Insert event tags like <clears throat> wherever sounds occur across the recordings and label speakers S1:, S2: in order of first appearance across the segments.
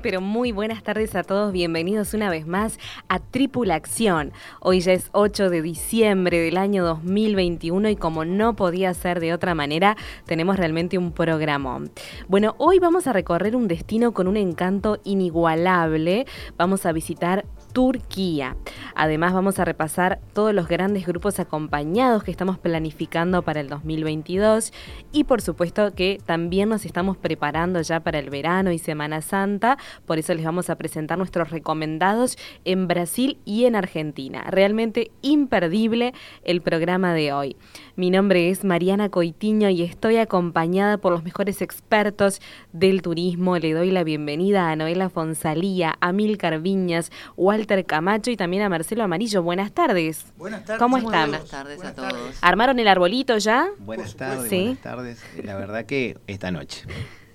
S1: Pero muy buenas tardes a todos. Bienvenidos una vez más a Tripulación. Hoy ya es 8 de diciembre del año 2021 y como no podía ser de otra manera, tenemos realmente un programa. Bueno, hoy vamos a recorrer un destino con un encanto inigualable. Vamos a visitar Turquía. Además vamos a repasar todos los grandes grupos acompañados que estamos planificando para el 2022 y por supuesto que también nos estamos preparando ya para el verano y Semana Santa, por eso les vamos a presentar nuestros recomendados en Brasil y en Argentina. Realmente imperdible el programa de hoy. Mi nombre es Mariana Coitiño y estoy acompañada por los mejores expertos del turismo. Le doy la bienvenida a Noela Fonsalía, a Milcar Viñas, Walter Camacho y también a Marcelo Amarillo. Buenas tardes.
S2: Buenas tardes.
S1: ¿Cómo están?
S3: Buenas tardes a todos.
S1: ¿Armaron el arbolito ya?
S2: Buenas tardes,
S1: Sí.
S2: buenas tardes. La verdad que esta noche.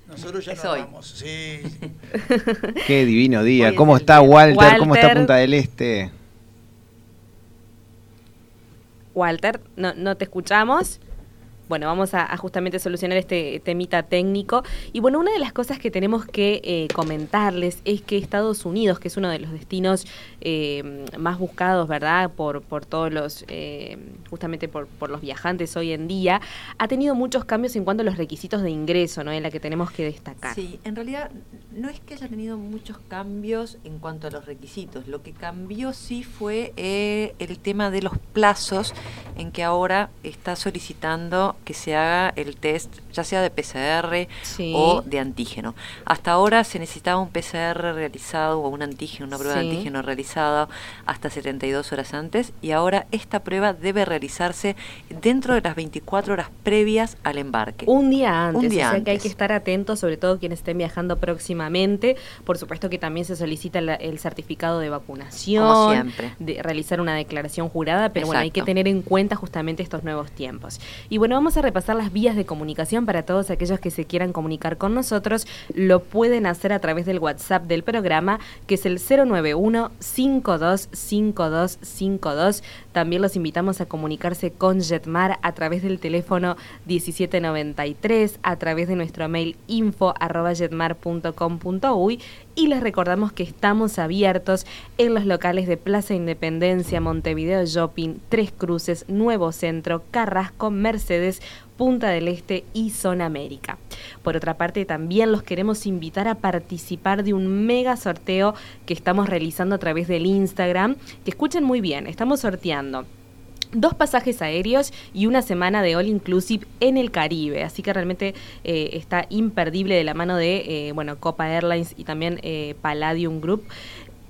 S4: Nosotros ya
S3: Es
S4: no
S3: hoy.
S4: vamos, sí. <laughs>
S2: Qué divino día.
S3: Hoy
S2: ¿Cómo está
S3: día.
S2: Walter? ¿Cómo está
S1: Walter.
S2: Punta del Este?
S1: Walter, no, no te escuchamos. Bueno, vamos a, a justamente solucionar este temita técnico. Y bueno, una de las cosas que tenemos que eh, comentarles es que Estados Unidos, que es uno de los destinos eh, más buscados, ¿verdad? Por, por todos los, eh, justamente por, por los viajantes hoy en día, ha tenido muchos cambios en cuanto a los requisitos de ingreso, ¿no? En la que tenemos que destacar.
S3: Sí, en realidad no es que haya tenido muchos cambios en cuanto a los requisitos. Lo que cambió sí fue eh, el tema de los plazos en que ahora está solicitando que se haga el test, ya sea de PCR
S1: Sí.
S3: o de antígeno. Hasta ahora se necesitaba un PCR realizado o un antígeno, una prueba
S1: Sí.
S3: de antígeno realizada hasta 72 horas antes y ahora esta prueba debe realizarse dentro de las 24 horas previas al embarque.
S1: Un día antes,
S3: Un día
S1: o sea que hay
S3: antes.
S1: que estar atentos, sobre todo quienes estén viajando próximamente. Por supuesto que también se solicita la- el certificado de vacunación,
S3: Como siempre.
S1: de realizar una declaración jurada, pero bueno, hay que tener en cuenta justamente estos nuevos tiempos. Y bueno, vamos a repasar las vías de comunicación para todos aquellos que se quieran comunicar con nosotros. Lo pueden hacer a través del WhatsApp del programa, que es el 091 525252. También los invitamos a comunicarse con Jetmar a través del teléfono 1793, a través de nuestro mail info y les recordamos que estamos abiertos en los locales de Plaza Independencia, Montevideo Shopping, Tres Cruces, Nuevo Centro, Carrasco, Mercedes, Punta del Este y Zona América. Por otra parte, también los queremos invitar a participar de un mega sorteo que estamos realizando a través del Instagram, que escuchen muy bien, estamos sorteando dos pasajes aéreos y una semana de all inclusive en el Caribe. Así que realmente eh, está imperdible de la mano de eh, bueno Copa Airlines y también eh, Palladium Group.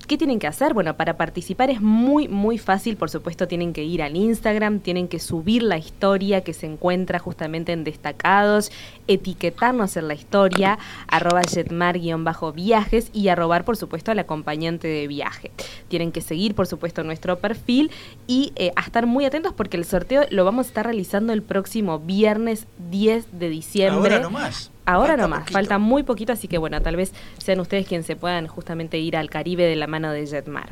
S1: ¿Qué tienen que hacer? Bueno, para participar es muy, muy fácil. Por supuesto, tienen que ir al Instagram, tienen que subir la historia que se encuentra justamente en destacados, etiquetarnos en la historia, arroba jetmar-viajes y arrobar, por supuesto, al acompañante de viaje. Tienen que seguir, por supuesto, nuestro perfil y eh, a estar muy atentos porque el sorteo lo vamos a estar realizando el próximo viernes 10 de diciembre.
S4: Ahora nomás.
S1: Ahora
S4: Falta
S1: nomás,
S4: poquito.
S1: falta muy poquito, así que bueno, tal vez sean ustedes quienes se puedan justamente ir al Caribe de la mano de Jetmar.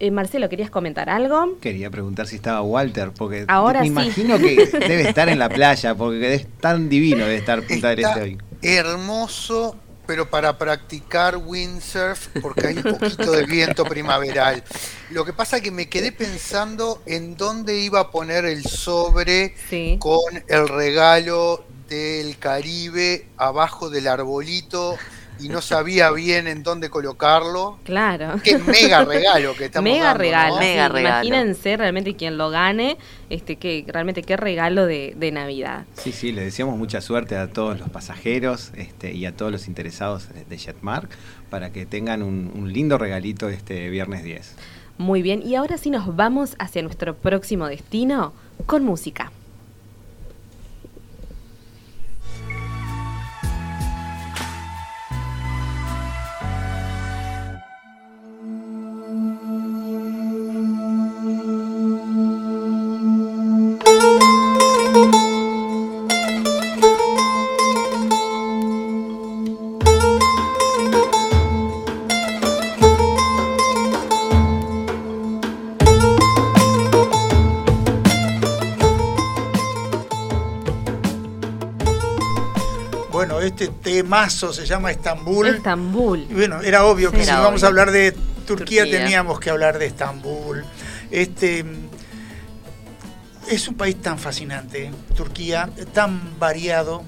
S1: Eh, Marcelo, ¿querías comentar algo?
S2: Quería preguntar si estaba Walter, porque
S1: Ahora
S2: me
S1: sí.
S2: imagino que debe estar en la playa, porque es tan divino de estar Punta del Este hoy.
S4: hermoso, pero para practicar windsurf, porque hay un poquito de viento primaveral. Lo que pasa es que me quedé pensando en dónde iba a poner el sobre
S1: Sí.
S4: con el regalo del Caribe abajo del arbolito y no sabía bien en dónde colocarlo.
S1: Claro.
S4: Qué mega regalo que estamos
S1: Mega
S4: dando,
S1: regalo.
S4: ¿no?
S3: Mega
S1: sí,
S3: regalo.
S1: Imagínense realmente quien lo gane, este que realmente qué regalo de, de Navidad.
S2: Sí, sí, le deseamos mucha suerte a todos los pasajeros este, y a todos los interesados de Jetmark para que tengan un, un lindo regalito este viernes 10.
S1: Muy bien, y ahora sí nos vamos hacia nuestro próximo destino con música.
S5: Este temazo se llama Estambul.
S1: Estambul.
S5: Y bueno, era obvio que
S3: Era
S5: si vamos
S3: obvio.
S5: a hablar de Turquía,
S3: Turquía.
S5: teníamos que hablar de Estambul. Este es un país tan fascinante, Turquía, tan variado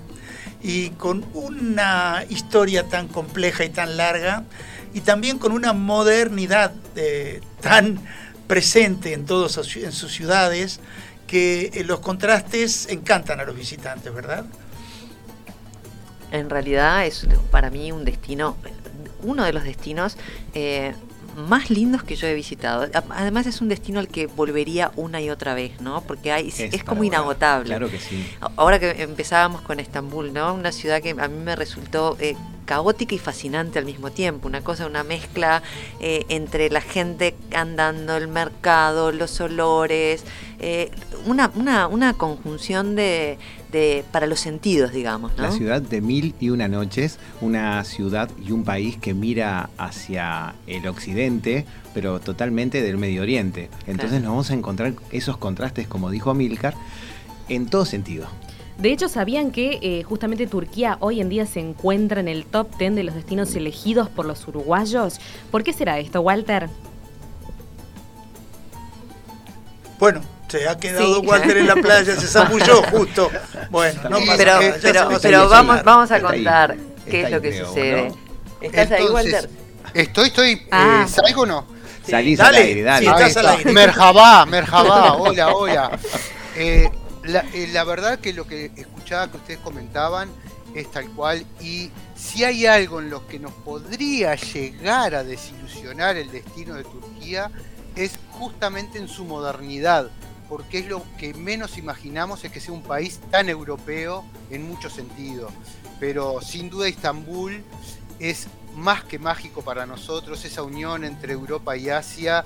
S5: y con una historia tan compleja y tan larga y también con una modernidad eh, tan presente en todas sus- en sus ciudades que eh, los contrastes encantan a los visitantes, ¿verdad?
S3: En realidad es para mí un destino, uno de los destinos eh, más lindos que yo he visitado. Además es un destino al que volvería una y otra vez, ¿no? Porque hay, es, como inagotable.
S2: Claro que sí.
S3: Ahora que empezábamos con Estambul, ¿no? Una ciudad que a mí me resultó eh, caótica y fascinante al mismo tiempo. Una cosa, una mezcla eh, entre la gente andando, el mercado, los olores, eh, una, una, una conjunción de, de para los sentidos, digamos, ¿no?
S2: La ciudad de mil y una noches, una ciudad y un país que mira hacia el occidente, pero totalmente del Medio Oriente. Entonces
S3: Claro.
S2: nos vamos a encontrar esos contrastes, como dijo Milcar, en todo sentido.
S1: De hecho, ¿sabían que eh, justamente Turquía hoy en día se encuentra en el top 10 de los destinos elegidos por los uruguayos? ¿Por qué será esto, Walter?
S5: Bueno, se ha quedado
S3: Sí.
S5: Walter en la playa, se zambulló <laughs> justo. Bueno, no pasa
S3: pero
S5: nada,
S3: pero, pero vamos, vamos a
S2: ahí.
S3: contar qué es lo
S2: ahí,
S3: que
S2: creo,
S3: sucede.
S2: ¿no?
S3: ¿Estás ahí,
S4: Entonces,
S3: Walter?
S4: Estoy, estoy.
S1: Ah.
S4: Eh, ¿Salgo o no?
S5: Sí,
S2: Salís
S5: dale,
S2: al aire, dale.
S5: sí,
S4: Ahí
S5: estás al
S4: está.
S5: aire.
S4: Merjabá, merjabá, hola, hola. Eh, <laughs> la, eh, la verdad que lo que escuchaba que ustedes comentaban es tal cual y si hay algo en lo que nos podría llegar a desilusionar el destino de Turquía es justamente en su modernidad, porque es lo que menos imaginamos es que sea un país tan europeo en muchos sentidos. Pero sin duda Estambul es más que mágico para nosotros, esa unión entre Europa y Asia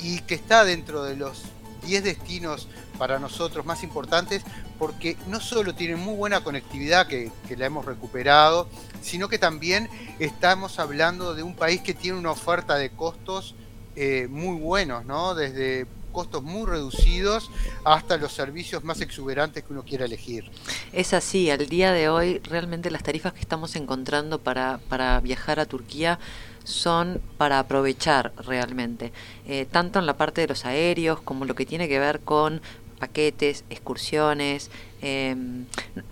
S4: y que está dentro de los 10 destinos para nosotros más importantes porque no solo tiene muy buena conectividad que, la hemos recuperado, sino que también estamos hablando de un país que tiene una oferta de costos eh, muy buenos, ¿no? Desde costos muy reducidos hasta los servicios más exuberantes que uno quiera elegir.
S3: Es así, al día de hoy realmente las tarifas que estamos encontrando para, para viajar a Turquía son para aprovechar realmente, eh, tanto en la parte de los aéreos como lo que tiene que ver con paquetes, excursiones, eh,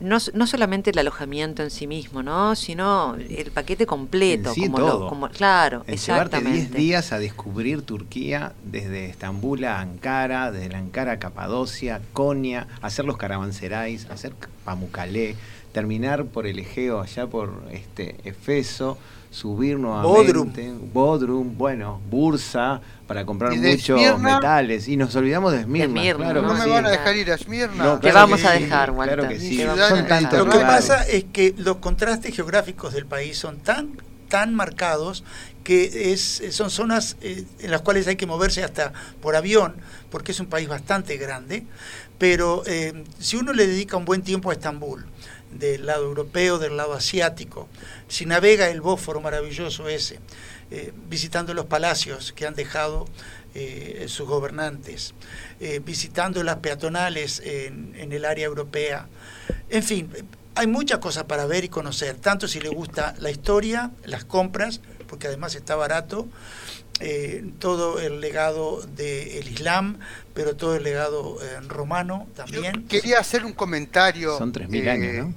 S3: no, no solamente el alojamiento en sí mismo, ¿no? sino el paquete completo,
S2: sí,
S3: como
S2: todo.
S3: lo, como, claro,
S2: En llevarte 10
S3: exactamente.
S2: días a descubrir Turquía desde Estambul a Ankara, desde Ankara a Capadocia, Konya, hacer los caravanserais, hacer Pamukkale, terminar por el Egeo allá por este Efeso, subir nuevamente, Bodrum, bueno, Bursa para comprar
S4: ¿Y de
S2: muchos
S4: Esmirna?
S2: metales y nos olvidamos de Esmirna,
S3: Esmirna,
S2: claro
S4: No me
S2: sí.
S4: van a dejar ir a Esmirna.
S2: No,
S3: Te vamos
S2: que
S3: a
S2: sí,
S3: dejar,
S2: Claro que sí. Son tantos
S5: Lo que
S2: lugares.
S5: pasa es que los contrastes geográficos del país son tan, tan marcados que es, son zonas eh, en las cuales hay que moverse hasta por avión, porque es un país bastante grande, pero eh, si uno le dedica un buen tiempo a Estambul, del lado europeo, del lado asiático, si navega el Bósforo maravilloso ese, eh, visitando los palacios que han dejado eh, sus gobernantes, eh, visitando las peatonales en, en el área europea, en fin, hay muchas cosas para ver y conocer, tanto si le gusta la historia, las compras, porque además está barato, eh, todo el legado del Islam, pero todo el legado eh, romano
S4: Yo
S5: también.
S4: quería hacer un comentario.
S2: Son 3.000
S4: eh,
S2: años, ¿no?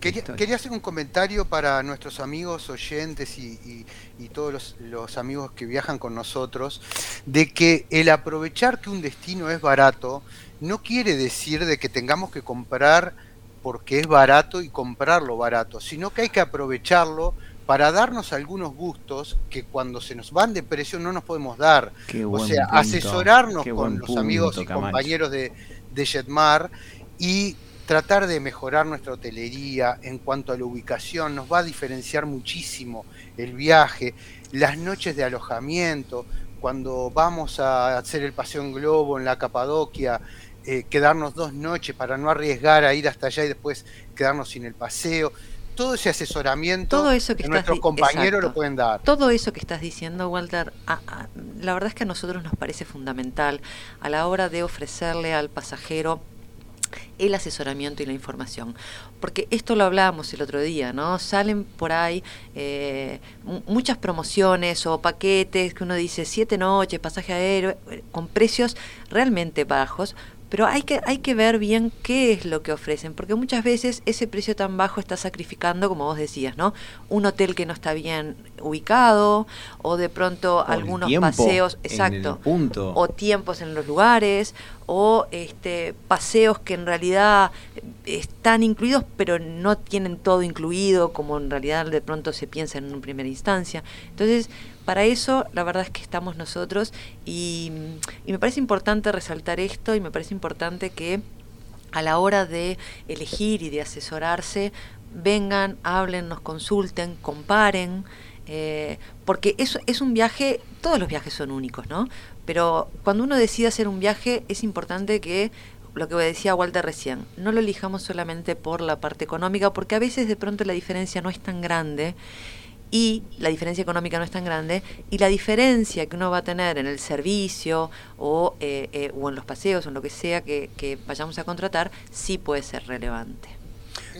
S4: Quería, hacer un comentario para nuestros amigos oyentes y, todos los, los, amigos que viajan con nosotros, de que el aprovechar que un destino es barato no quiere decir de que tengamos que comprar porque es barato y comprarlo barato, sino que hay que aprovecharlo para darnos algunos gustos que cuando se nos van de precio no nos podemos dar. o sea, asesorarnos con los amigos y compañeros de, de Jetmar y tratar de mejorar nuestra hotelería en cuanto a la ubicación, nos va a diferenciar muchísimo el viaje, las noches de alojamiento, cuando vamos a hacer el paseo en globo en la Capadoquia, eh, quedarnos dos noches para no arriesgar a ir hasta allá y después quedarnos sin el paseo todo ese asesoramiento
S3: todo eso que,
S4: nuestros compañeros lo pueden dar.
S3: Todo eso que estás diciendo, Walter, la verdad es que a nosotros nos parece fundamental a la hora de ofrecerle al pasajero el asesoramiento y la información. Porque esto lo hablábamos el otro día, ¿no? Salen por ahí eh, muchas promociones o paquetes que uno dice siete noches, pasaje aéreo, eh, con precios realmente bajos, pero hay que, hay que ver bien qué es lo que ofrecen, porque muchas veces ese precio tan bajo está sacrificando, como vos decías, ¿no? Un hotel que no está bien ubicado, o de pronto algunos paseos, exacto, o tiempos en los lugares, o este paseos que en realidad están incluidos, pero no tienen todo incluido, como en realidad de pronto se piensa en una primera instancia. Entonces, para eso, la verdad es que estamos nosotros y, me parece importante resaltar esto y me parece importante que a la hora de elegir y de asesorarse, vengan, hablen, nos consulten, comparen, eh, porque eso es un viaje, todos los viajes son únicos, ¿no? Pero cuando uno decide hacer un viaje es importante que lo que decía Walter recién, no lo elijamos solamente por la parte económica, porque a veces de pronto la diferencia no es tan grande y la diferencia económica no es tan grande y la diferencia que uno va a tener en el servicio o, eh, eh, o en los paseos o en lo que sea que, vayamos a contratar sí puede ser relevante.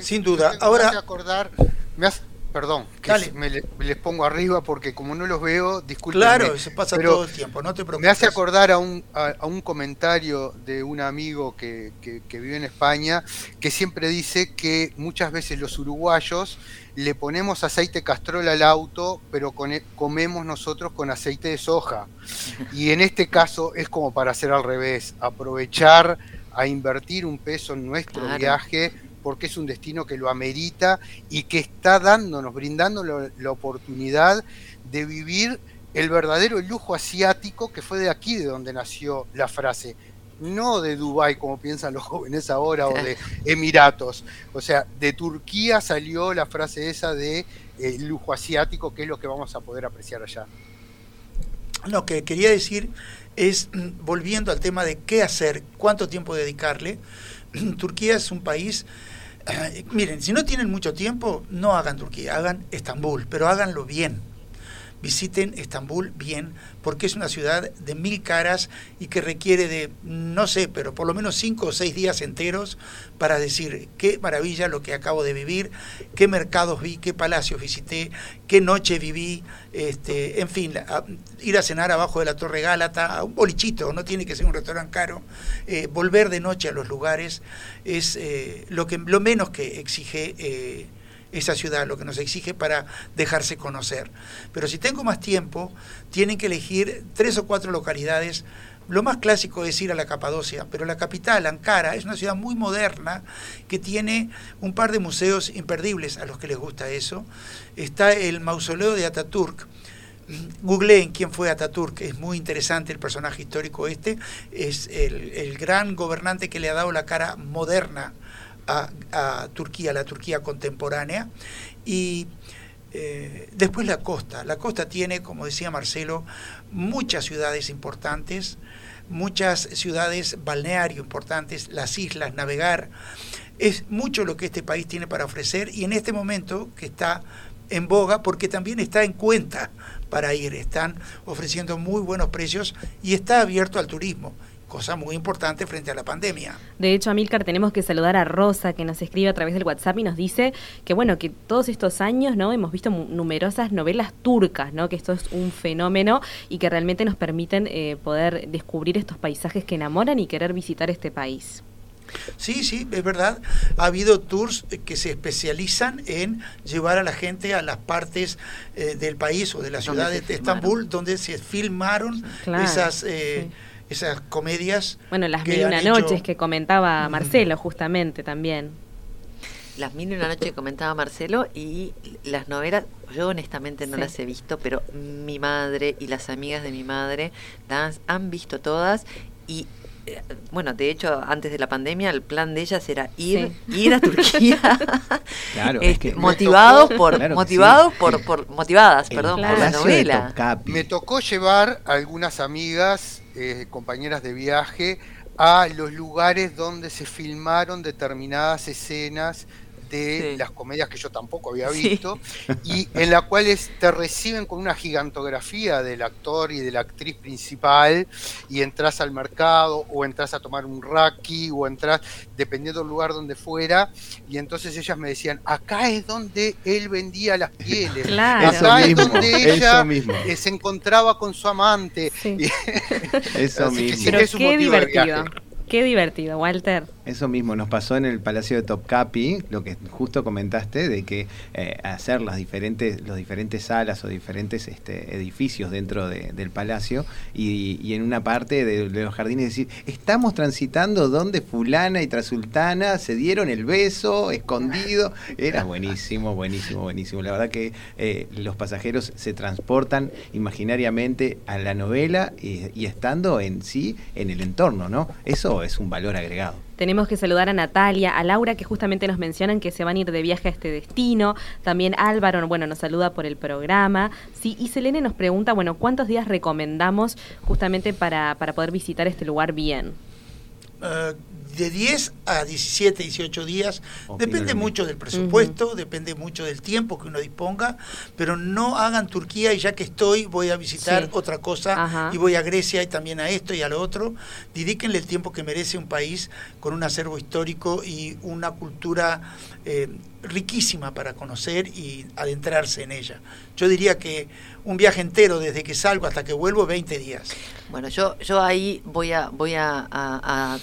S5: Sin duda. Ahora...
S4: acordar, me perdón, que me, les pongo arriba porque como no los veo, disculpen.
S5: Claro, se pasa todo el tiempo, no te preocupes.
S4: Me hace acordar a un, a, un comentario de un amigo que, que, que, vive en España que siempre dice que muchas veces los uruguayos le ponemos aceite castrol al auto, pero e, comemos nosotros con aceite de soja. Y en este caso es como para hacer al revés, aprovechar a invertir un peso en nuestro viaje porque es un destino que lo amerita y que está dándonos, brindándonos la oportunidad de vivir el verdadero lujo asiático que fue de aquí de donde nació la frase no de Dubái como piensan los <laughs> jóvenes ahora o de Emiratos. O sea, de Turquía salió la frase esa de eh, lujo asiático, que es lo que vamos a poder apreciar allá.
S5: Lo que quería decir es, mm, volviendo al tema de qué hacer, cuánto tiempo dedicarle, <clears throat> Turquía es un país, <clears throat> miren, si no tienen mucho tiempo, no hagan Turquía, hagan Estambul, pero háganlo bien visiten Estambul bien, porque es una ciudad de mil caras y que requiere de, no sé, pero por lo menos cinco o seis días enteros para decir qué maravilla lo que acabo de vivir, qué mercados vi, qué palacios visité, qué noche viví, este, en fin, ir a cenar abajo de la Torre Gálata, a un bolichito, no tiene que ser un restaurante caro, eh, volver de noche a los lugares es eh, lo, que, lo menos que exige. Eh, esa ciudad, lo que nos exige para dejarse conocer. Pero si tengo más tiempo, tienen que elegir tres o cuatro localidades. Lo más clásico es ir a la Capadocia, pero la capital, Ankara, es una ciudad muy moderna que tiene un par de museos imperdibles a los que les gusta eso. Está el mausoleo de Ataturk, Googleen quién fue Ataturk, es muy interesante el personaje histórico este, es el, el, gran gobernante que le ha dado la cara moderna a, Turquía, la Turquía contemporánea, y eh, después la costa. La costa tiene, como decía Marcelo, muchas ciudades importantes, muchas ciudades balneario importantes, las islas, navegar. Es mucho lo que este país tiene para ofrecer y en este momento que está en boga porque también está en cuenta para ir. Están ofreciendo muy buenos precios y está abierto al turismo cosa muy importante frente a la pandemia.
S1: De hecho, Amílcar, tenemos que saludar a Rosa, que nos escribe a través del WhatsApp y nos dice que, bueno, que todos estos años, ¿no? Hemos visto numerosas novelas turcas, ¿no? Que esto es un fenómeno y que realmente nos permiten eh, poder descubrir estos paisajes que enamoran y querer visitar este país.
S5: Sí, sí, es verdad. Ha habido tours que se especializan en llevar a la gente a las partes eh, del país o de la ciudad de Estambul donde se filmaron esas... Eh, esas comedias.
S1: Bueno, las mil y una noches que comentaba Marcelo, justamente también.
S3: Las mil y una noches que comentaba Marcelo y las novelas, yo honestamente no las he visto, pero mi madre y las amigas de mi madre las han visto todas y eh, bueno, de hecho, antes de la pandemia, el plan de ellas era ir, ir a Turquía, <laughs> claro, este, motivados por, motivados por, por, motivadas, perdón, por la novela.
S4: Me tocó llevar a algunas amigas, eh, compañeras de viaje, a los lugares donde se filmaron determinadas escenas de las comedias que yo tampoco había visto, y <laughs> en la cuales te reciben con una gigantografía del actor y de la actriz principal, y entras al mercado, o entras a tomar un raki, o entras, dependiendo del lugar donde fuera, y entonces ellas me decían, acá es donde él vendía las pieles, acá es donde ella eh, se encontraba con su amante. <laughs>
S1: eso mismo. Pero qué divertido. Qué divertido, Walter.
S2: Eso mismo nos pasó en el Palacio de Topkapi, lo que justo comentaste, de que eh, hacer las diferentes, los diferentes salas o diferentes este, edificios dentro del palacio y, en una parte de, los jardines decir, estamos transitando donde fulana y trasultana se dieron el beso escondido. Era buenísimo, buenísimo, buenísimo. La verdad que eh, los pasajeros se transportan imaginariamente a la novela y, y estando en sí en el entorno, ¿no? Eso es un valor agregado.
S1: Tenemos que saludar a Natalia, a Laura, que justamente nos mencionan que se van a ir de viaje a este destino. También Álvaro, bueno, nos saluda por el programa. Sí, y Selene nos pregunta, bueno, ¿cuántos días recomendamos justamente para, para poder visitar este lugar bien?
S5: Uh, de 10 a 17, 18 días. depende mucho del presupuesto, depende mucho del tiempo que uno disponga, pero no hagan Turquía y ya que estoy voy a visitar otra cosa y voy a Grecia y también a esto y a lo otro. Dedíquenle el tiempo que merece un país con un acervo histórico y una cultura eh, riquísima para conocer y adentrarse en ella. Yo diría que un viaje entero desde que salgo hasta que vuelvo, 20 días.
S3: Bueno, yo, yo ahí voy a, voy a, a,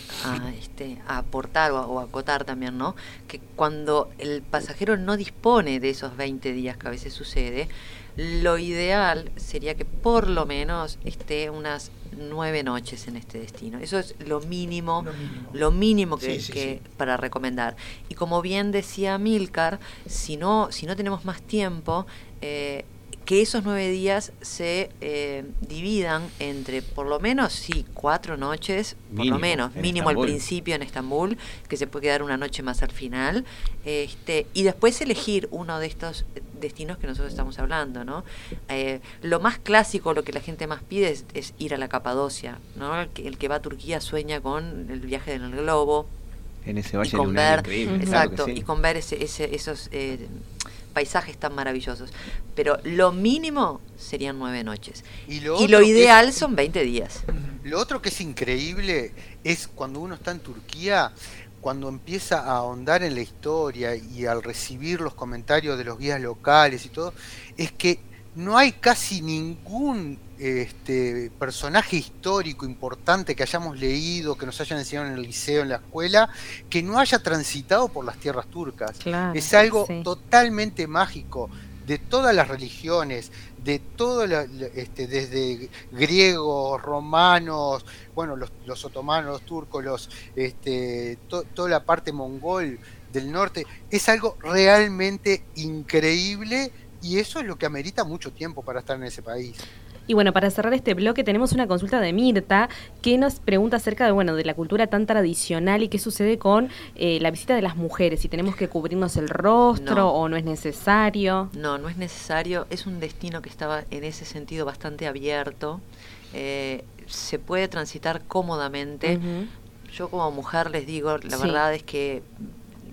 S3: este, aportar o, a acotar también, ¿no? Que cuando el pasajero no dispone de esos 20 días que a veces sucede, lo ideal sería que por lo menos esté unas nueve noches en este destino. Eso es lo mínimo, lo mínimo, que, para recomendar. Y como bien decía Milcar, si no, si no tenemos más tiempo, eh, que esos nueve días se eh, dividan entre por lo menos, sí, cuatro noches, por lo menos, mínimo al principio en Estambul, que se puede quedar una noche más al final, este, y después elegir uno de estos destinos que nosotros estamos hablando, ¿no? Eh, lo más clásico, lo que la gente más pide es, ir a la Capadocia, ¿no? El que, va a Turquía sueña con el viaje en el globo.
S2: En ese valle y con ver, increíble.
S3: Exacto, y con ver ese, esos... Eh, paisajes tan maravillosos. Pero lo mínimo serían nueve noches. Y lo, ideal son 20 días.
S4: Lo otro que es increíble es cuando uno está en Turquía, cuando empieza a ahondar en la historia y al recibir los comentarios de los guías locales y todo, es que no hay casi ningún este, personaje histórico importante que hayamos leído, que nos hayan enseñado en el liceo, en la escuela, que no haya transitado por las tierras turcas. es algo totalmente mágico de todas las religiones, de todo, este, desde griegos, romanos, bueno, los, otomanos, los turcos, los, este, toda la parte mongol del norte, es algo realmente increíble y eso es lo que amerita mucho tiempo para estar en ese país.
S1: Y bueno, para cerrar este bloque tenemos una consulta de Mirta que nos pregunta acerca de bueno de la cultura tan tradicional y qué sucede con eh, la visita de las mujeres, si tenemos que cubrirnos el rostro o no es necesario.
S3: No, no es necesario. Es un destino que estaba en ese sentido bastante abierto. Eh, se puede transitar cómodamente. Yo como mujer les digo, la verdad es que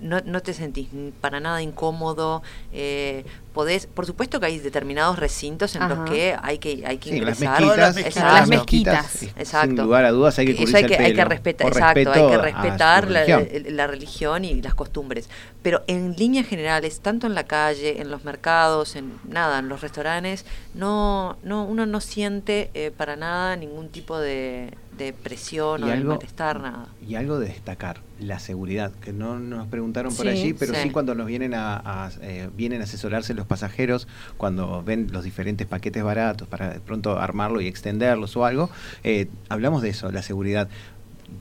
S3: no, no, te sentís para nada incómodo, eh, podés, por supuesto que hay determinados recintos en los que hay que hay que
S2: Sí, las
S3: ingresar.
S2: mezquitas,
S5: Las
S3: mezquitas.
S2: las
S3: Exacto.
S2: sin lugar a dudas hay que
S3: Eso hay que,
S2: el
S3: hay que respetar, exacto, hay que respetar la,
S2: religión.
S3: el- la religión y las costumbres. Pero en líneas generales, tanto en la calle, en los mercados, en nada, en los restaurantes, no, no, uno no siente eh, para nada ningún tipo de, de presión
S2: Y
S3: o de
S2: algo-
S3: malestar, nada.
S2: Y algo de destacar, la seguridad, que no nos preguntaron por
S1: Sí,
S2: allí, pero sí,
S3: sí.
S2: cuando nos vienen a, a, eh, vienen a asesorarse los pasajeros, cuando ven los diferentes paquetes baratos para de pronto armarlo y extenderlos o algo, eh, hablamos de eso, la seguridad.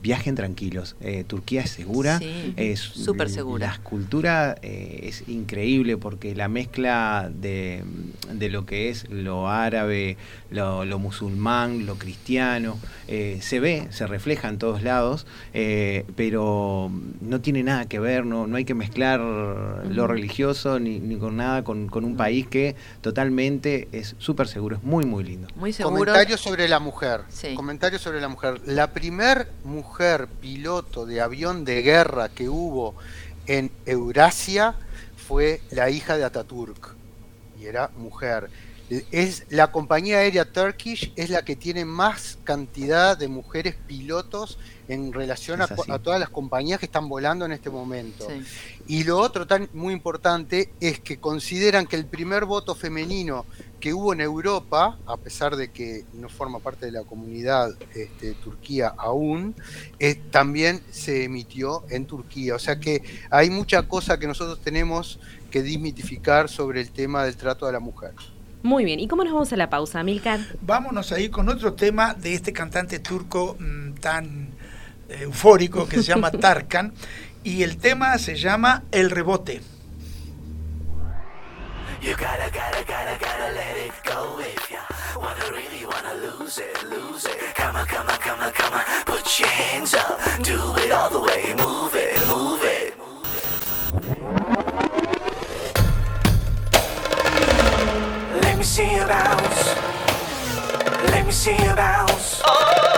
S2: Viajen tranquilos. Eh, Turquía es segura.
S3: Sí,
S2: es
S3: súper segura.
S2: La cultura eh, es increíble porque la mezcla de, de lo que es lo árabe, lo, lo musulmán, lo cristiano, eh, se ve, se refleja en todos lados, eh, pero no tiene nada que ver, no, no hay que mezclar lo religioso ni, ni con nada con, con un país que totalmente es súper seguro, es muy, muy lindo.
S3: Muy seguro.
S4: Comentario sobre la mujer.
S3: Sí.
S4: Comentario sobre la mujer. La primer mujer piloto de avión de guerra que hubo en Eurasia fue la hija de Ataturk. Y era mujer. Es la compañía aérea Turkish es la que tiene más cantidad de mujeres pilotos en relación a, a todas las compañías que están volando en este momento.
S3: Sí.
S4: Y lo otro tan muy importante es que consideran que el primer voto femenino que hubo en Europa, a pesar de que no forma parte de la comunidad este, Turquía aún, eh, también se emitió en Turquía. O sea que hay mucha cosa que nosotros tenemos que desmitificar sobre el tema del trato de la mujer.
S1: Muy bien, ¿y cómo nos vamos a la pausa, Milcar?
S5: Vámonos ahí con otro tema de este cantante turco mm, tan eh, eufórico que se llama <laughs> Tarkan. Y el tema se llama El Rebote.
S6: You gotta, gotta, gotta, gotta let it go if ya wanna really wanna lose it, lose it. Come on, come on, come on, come on, put your hands up, do it all the way, move it. Let me see you bounce. Let me see you bounce. If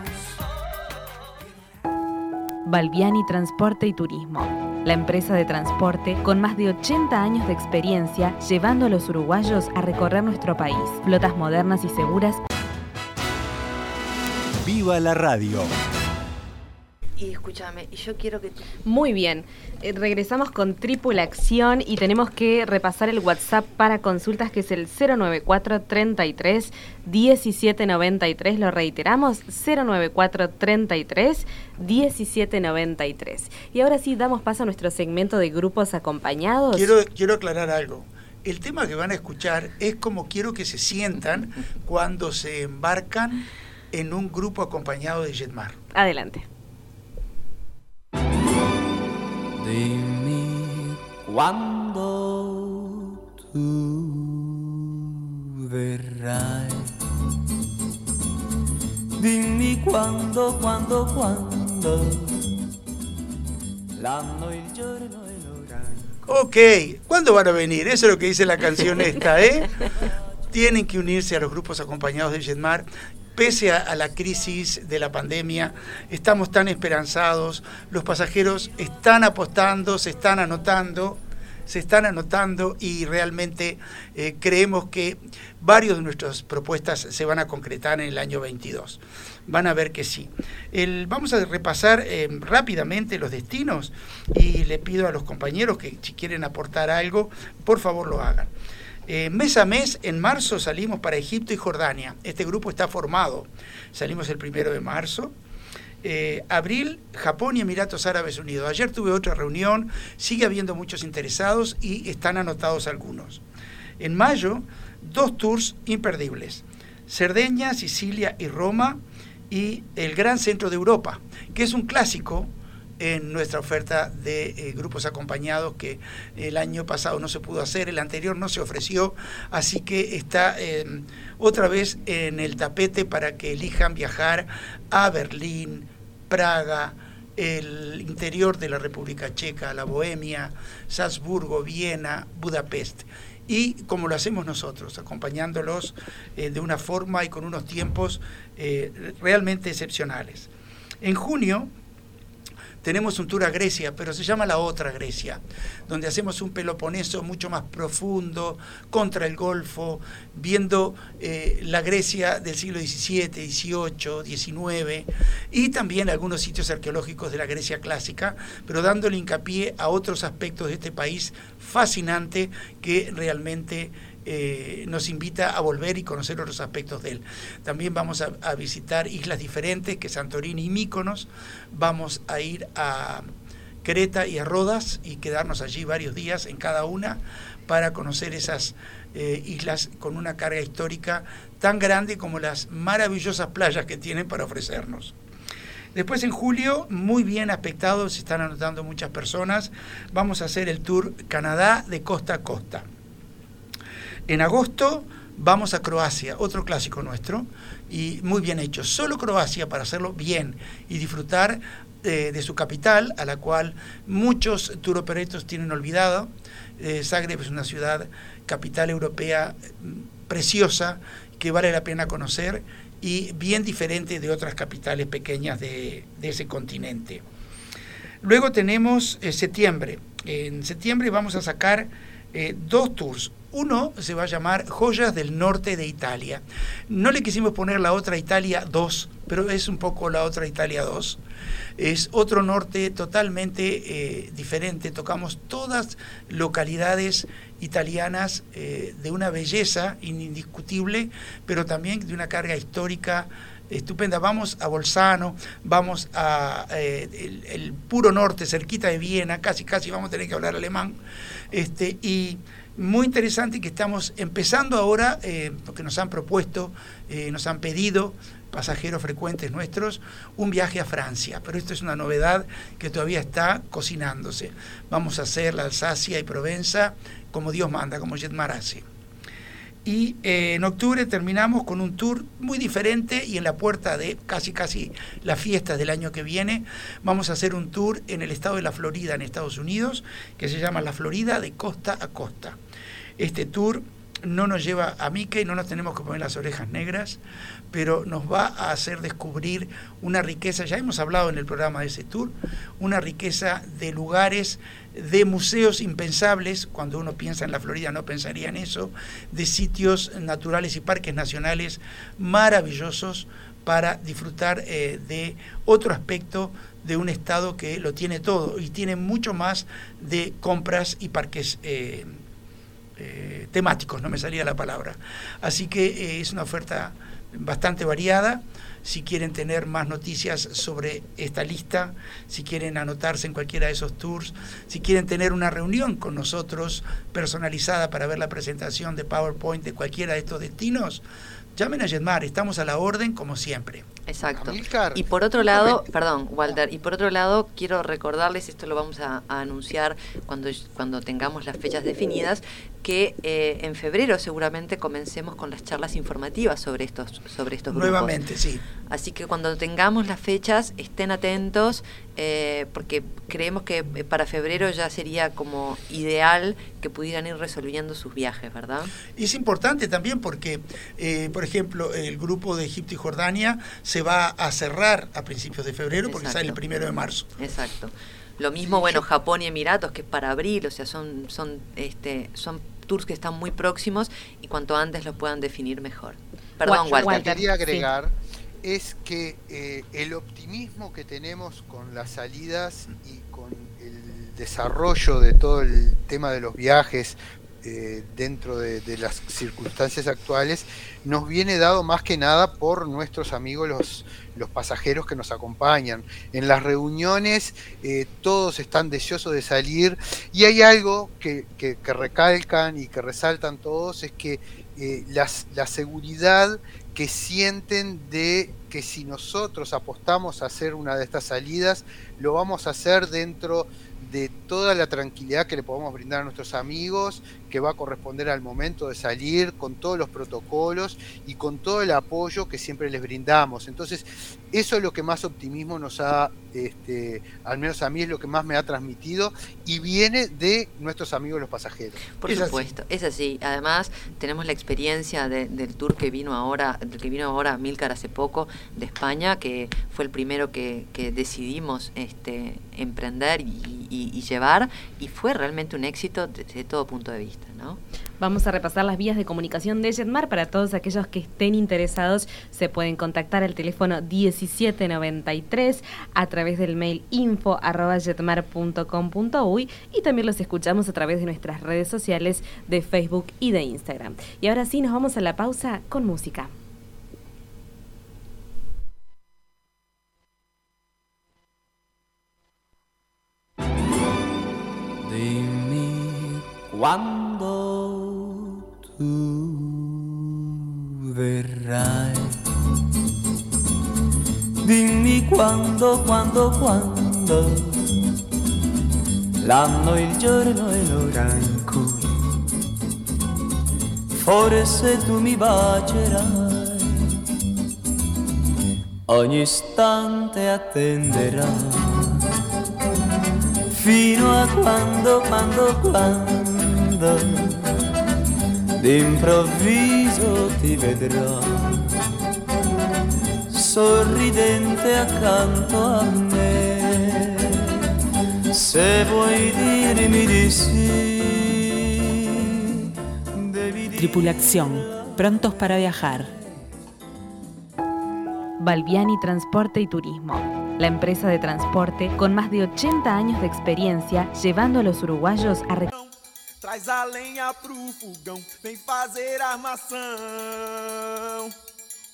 S1: Balbiani Transporte y Turismo, la empresa de transporte con más de 80 años de experiencia llevando a los uruguayos a recorrer nuestro país. Flotas modernas y seguras
S7: Viva la radio.
S3: Y escúchame, y yo quiero que tú
S1: Muy bien, eh, regresamos con Tripulación y tenemos que repasar el WhatsApp para consultas que es el 094 33 1793, lo reiteramos, 094 33 1793. Y ahora sí damos paso a nuestro segmento de grupos acompañados.
S5: Quiero, quiero aclarar algo. El tema que van a escuchar es como quiero que se sientan <laughs> cuando se embarcan en un grupo acompañado de Jetmar.
S1: Adelante.
S7: Dime cuándo tú verás. Dime cuándo, cuándo, cuándo. L'anno, il giorno e l'ora.
S5: Ok, ¿cuándo van a venir? Eso es lo que dice la canción esta, ¿eh? <laughs> Tienen que unirse a los grupos acompañados de Jetmar. Pese a, la crisis de la pandemia, estamos tan esperanzados, los pasajeros están apostando, se están anotando, se están anotando y realmente eh, creemos que varios de nuestras propuestas se van a concretar en el año 22. Van a ver que sí. Vamos a repasar eh, rápidamente los destinos y le pido a los compañeros que si quieren aportar algo, por favor lo hagan. Eh, mes a mes, en marzo salimos para Egipto y Jordania. Este grupo está formado. Salimos el primero de marzo. Eh, abril, Japón y Emiratos Árabes Unidos. Ayer tuve otra reunión, sigue habiendo muchos interesados y están anotados algunos. En mayo, dos tours imperdibles. Cerdeña, Sicilia y Roma y el Gran Centro de Europa, que es un clásico en nuestra oferta de eh, grupos acompañados que el año pasado no se pudo hacer, el anterior no se ofreció, así que está eh, otra vez en el tapete para que elijan viajar a Berlín, Praga, el interior de la República Checa, la Bohemia, Salzburgo, Viena, Budapest y como lo hacemos nosotros, acompañándolos eh, de una forma y con unos tiempos eh, realmente excepcionales. En junio tenemos un tour a Grecia, pero se llama la otra Grecia, donde hacemos un Peloponeso mucho más profundo, contra el Golfo, viendo eh, la Grecia del siglo XVII, XVIII, XIX, y también algunos sitios arqueológicos de la Grecia clásica, pero dándole hincapié a otros aspectos de este país fascinante que realmente eh, nos invita a volver y conocer otros aspectos de él. También vamos a, visitar islas diferentes, que Santorini y Míconos. Vamos a ir a Creta y a Rodas y quedarnos allí varios días en cada una para conocer esas eh, islas con una carga histórica tan grande como las maravillosas playas que tienen para ofrecernos. Después en julio, muy bien aspectado, se están anotando muchas personas, vamos a hacer el tour Canadá de costa a costa. En agosto vamos a Croacia, otro clásico nuestro, y muy bien hecho. Solo Croacia para hacerlo bien y disfrutar eh, de su capital, a la cual muchos turoperetos tienen olvidado. Eh, Zagreb es una ciudad capital europea mm, preciosa que vale la pena conocer y bien diferente de otras capitales pequeñas de, ese continente. Luego tenemos eh, septiembre. En septiembre vamos a sacar dos tours. Uno se va a llamar Joyas del Norte de Italia. No le quisimos poner la otra Italia 2, pero es un poco la otra Italia 2. Es otro norte totalmente eh, diferente. Tocamos todas localidades italianas eh, de una belleza indiscutible, pero también de una carga histórica estupenda. Vamos a Bolzano, vamos a eh, el, el, puro norte, cerquita de Viena, casi casi vamos a tener que hablar alemán. Este, y muy interesante que estamos empezando ahora, eh, porque nos han propuesto, eh, nos han pedido pasajeros frecuentes nuestros, un viaje a Francia. Pero esto es una novedad que todavía está cocinándose. Vamos a hacer la Alsacia y Provenza como Dios manda, como Jetmar hace. Y eh, en octubre terminamos con un tour muy diferente y en la puerta de casi casi la fiesta del año que viene vamos a hacer un tour en el estado de la Florida en Estados Unidos que se llama La Florida de costa a costa. Este tour no nos lleva a Mickey, no nos tenemos que poner las orejas negras, pero nos va a hacer descubrir una riqueza, ya hemos hablado en el programa de ese tour, una riqueza de lugares, de museos impensables, cuando uno piensa en la Florida no pensaría en eso, de sitios naturales y parques nacionales maravillosos para disfrutar eh, de otro aspecto de un estado que lo tiene todo y tiene mucho más de compras y parques. Eh, eh, temáticos, no me salía la palabra. Así que eh, es una oferta bastante variada. Si quieren tener más noticias sobre esta lista, si quieren anotarse en cualquiera de esos tours, si quieren tener una reunión con nosotros personalizada para ver la presentación de PowerPoint de cualquiera de estos destinos, llamen a Jetmar, estamos a la orden como siempre.
S3: Exacto. Y por otro lado, perdón, Walter, y por otro lado, quiero recordarles, esto lo vamos a, anunciar cuando, cuando tengamos las fechas definidas, que eh, en febrero seguramente comencemos con las charlas informativas sobre estos, sobre estos grupos.
S5: Nuevamente, sí.
S3: Así que cuando tengamos las fechas, estén atentos, eh, porque creemos que eh, para febrero ya sería como ideal que pudieran ir resolviendo sus viajes, ¿verdad?
S5: Y es importante también porque, por ejemplo, el grupo de Egipto y Jordania se va a cerrar a principios de febrero porque sale el primero de marzo.
S3: Exacto. Lo mismo, bueno, Japón y Emiratos, que es para abril, o sea, son, son, este, son tours que están muy próximos y cuanto antes lo puedan definir mejor.
S4: Perdón, Walter. Que quería agregar es que eh, el optimismo que tenemos con las salidas y con el desarrollo de todo el tema de los viajes eh, dentro de, las circunstancias actuales, nos viene dado más que nada por nuestros amigos los, los pasajeros que nos acompañan. En las reuniones eh, todos están deseosos de salir y hay algo que- que recalcan y que resaltan todos, es que eh, la seguridad que sienten de que si nosotros apostamos a hacer una de estas salidas, lo vamos a hacer dentro de toda la tranquilidad que le podemos brindar a nuestros amigos, que va a corresponder al momento de salir, con todos los protocolos y con todo el apoyo que siempre les brindamos. Entonces, eso es lo que más optimismo nos ha, este, al menos a mí es lo que más me ha transmitido y viene de nuestros amigos los pasajeros.
S3: Por
S5: Es así.
S3: supuesto, es así. Además, tenemos la experiencia de- del tour que vino ahora, del que vino ahora Milcar hace poco de España, que fue el primero que, que decidimos este, emprender y, y- y llevar, y fue realmente un éxito desde todo punto de vista,
S1: Vamos a repasar las vías de comunicación de Jetmar para todos aquellos que estén interesados. Se pueden contactar al teléfono 1793 a través del mail info jetmar.com.uy y también los escuchamos a través de nuestras redes sociales de Facebook y de Instagram. Y ahora sí, nos vamos a la pausa con música.
S7: Quando, quando. L'anno, il giorno e l'ora in cui forse tu mi bacerai. Ogni istante attenderai fino a quando, quando, quando d'improvviso ti vedrò sorridente accanto a me. Se vuoi dirmi di sì, devi
S8: Tripulación, prontos para viajar.
S1: Balbiani Transporte y Turismo, la empresa de transporte con más de 80 años de experiencia llevando a los uruguayos a re-
S9: Traz a lenha pro fogão, vem fazer armação.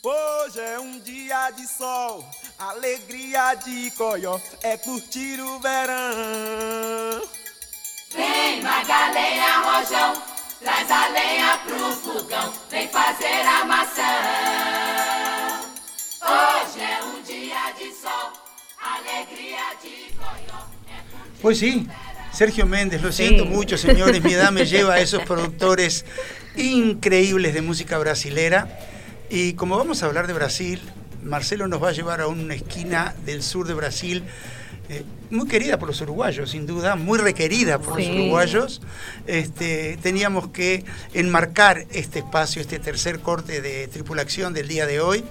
S9: Hoje é um dia de sol, alegria de coió, é curtir o verão.
S10: Vem, Magalhães Rojão, traz a lenha pro fogão, vem fazer armação. Hoje é um dia de sol, alegria de coió.
S5: Pues sí, Sergio Méndez, lo siento
S1: Sí.
S5: mucho, señores, mi edad me lleva a esos productores increíbles de música brasilera. Y como vamos a hablar de Brasil, Marcelo nos va a llevar a una esquina del sur de Brasil, eh, muy querida por los uruguayos, sin duda, muy requerida por
S1: Sí.
S5: los uruguayos. Este, teníamos que enmarcar este espacio, este tercer corte de tripulación del día de hoy,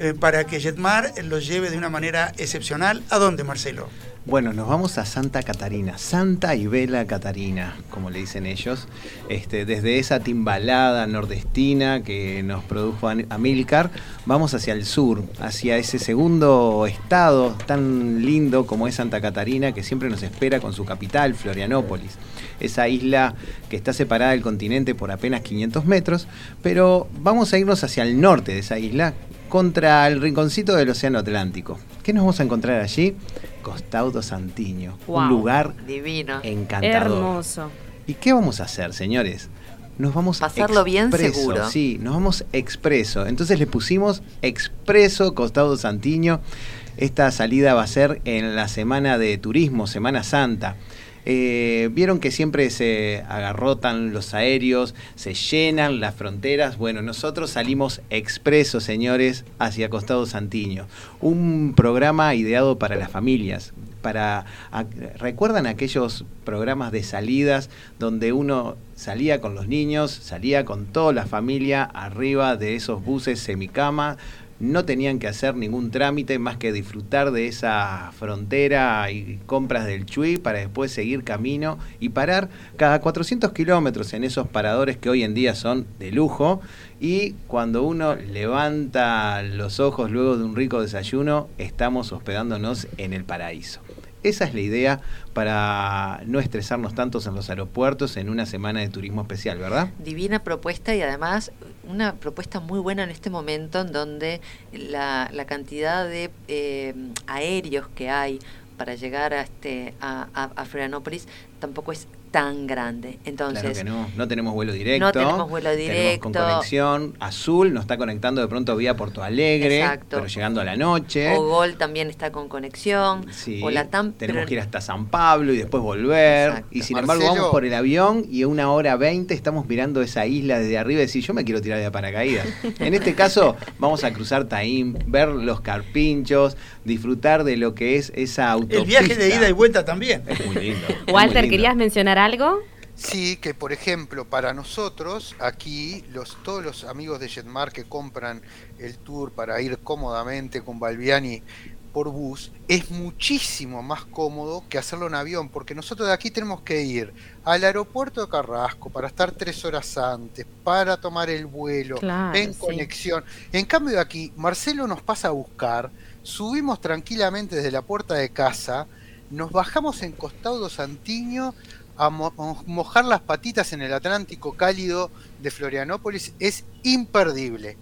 S5: eh, para que Jetmar lo lleve de una manera excepcional. ¿A dónde, Marcelo?
S2: Bueno, nos vamos a Santa Catarina, Santa y Vela Catarina, como le dicen ellos, este, desde esa timbalada nordestina que nos produjo Amílcar, vamos hacia el sur, hacia ese segundo estado tan lindo como es Santa Catarina, que siempre nos espera con su capital, Florianópolis, esa isla que está separada del continente por apenas 500 metros, pero vamos a irnos hacia el norte de esa isla, contra el rinconcito del Océano Atlántico. ¿Qué nos vamos a encontrar allí? Costaudo Santiño,
S1: Wow.
S2: un lugar
S3: Divino.
S2: encantador.
S1: Hermoso.
S2: ¿Y qué vamos a hacer, señores? Nos vamos
S3: Pasarlo bien seguro.
S2: Sí, nos vamos expreso. Entonces le pusimos expreso Costado Santiño. Esta salida va a ser en la semana de turismo, Semana Santa. Eh, Vieron que siempre se agarrotan los aéreos, se llenan las fronteras. Bueno, nosotros salimos expresos, señores, hacia Costado Santiño. Un programa ideado para las familias. Para, ¿Recuerdan aquellos programas de salidas donde uno salía con los niños, salía con toda la familia arriba de esos buses semicama? No tenían que hacer ningún trámite más que disfrutar de esa frontera y compras del Chuy para después seguir camino y parar cada 400 kilómetros en esos paradores que hoy en día son de lujo. Y cuando uno levanta los ojos luego de un rico desayuno, estamos hospedándonos en el paraíso. Esa es la idea para no estresarnos tantos en los aeropuertos en una semana de turismo especial, ¿verdad?
S3: Divina propuesta y además una propuesta muy buena en este momento en donde la, cantidad de eh, aéreos que hay para llegar a, este, a, a- a Florianópolis tampoco es tan grande. Entonces,
S2: claro que no, no tenemos vuelo directo.
S3: No tenemos vuelo
S2: tenemos con
S3: directo.
S2: conexión. Azul nos está conectando de pronto vía Porto Alegre,
S3: Exacto.
S2: pero llegando a la noche.
S3: o Gol también está con conexión,
S2: Sí,
S3: o Latam,
S2: tenemos
S3: pero-
S2: que ir hasta San Pablo y después volver.
S3: Exacto.
S2: Y sin embargo
S4: Marcelo.
S2: vamos por el avión y a una hora veinte estamos mirando esa isla desde arriba y decir, yo me quiero tirar de paracaídas. <laughs> en este caso vamos a cruzar Taín, ver los carpinchos, disfrutar de lo que es esa autopista.
S5: El viaje de ida y vuelta también.
S2: Es muy lindo. muy
S1: Walter,
S2: lindo.
S1: ¿querías mencionar algo?
S4: Sí, que por ejemplo, para nosotros, aquí, los, todos los amigos de Jetmar que compran el tour para ir cómodamente con Balbiani por bus, es muchísimo más cómodo que hacerlo en avión, porque nosotros de aquí tenemos que ir al aeropuerto de Carrasco para estar tres horas antes, para tomar el vuelo,
S1: Claro,
S4: en
S1: sí.
S4: conexión. En cambio de aquí, Marcelo nos pasa a buscar, subimos tranquilamente desde la puerta de casa, nos bajamos en Costado Santiño a mo- mo- mojar las patitas en el Atlántico cálido de Florianópolis es imperdible.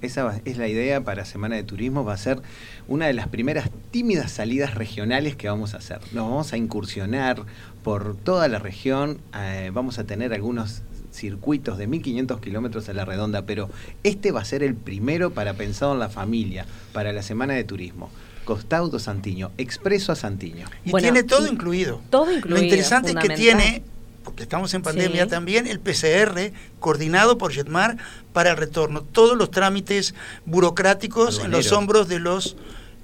S2: Esa va- es la idea para Semana de Turismo, va a ser una de las primeras tímidas salidas regionales que vamos a hacer. Nos vamos a incursionar por toda la región, eh, vamos a tener algunos circuitos de 1500 kilómetros a la redonda, pero este va a ser el primero para pensado en la familia, para la Semana de Turismo. Costaudo Santiño, expreso a Santiño.
S5: Y
S1: Bueno,
S5: tiene todo
S1: y-
S5: incluido.
S1: Todo incluido.
S5: Lo interesante es que tiene, porque estamos en pandemia
S1: Sí.
S5: también, el PCR coordinado por Jetmar para el retorno. Todos los trámites burocráticos en los hombros de los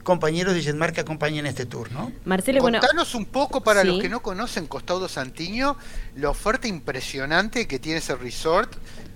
S5: compañeros de Jetmar que acompañan este tour, ¿no?
S1: Marcelo, bueno,
S4: Contanos un poco para
S1: sí.
S4: los que no conocen Costado Santiño, la oferta impresionante que tiene ese resort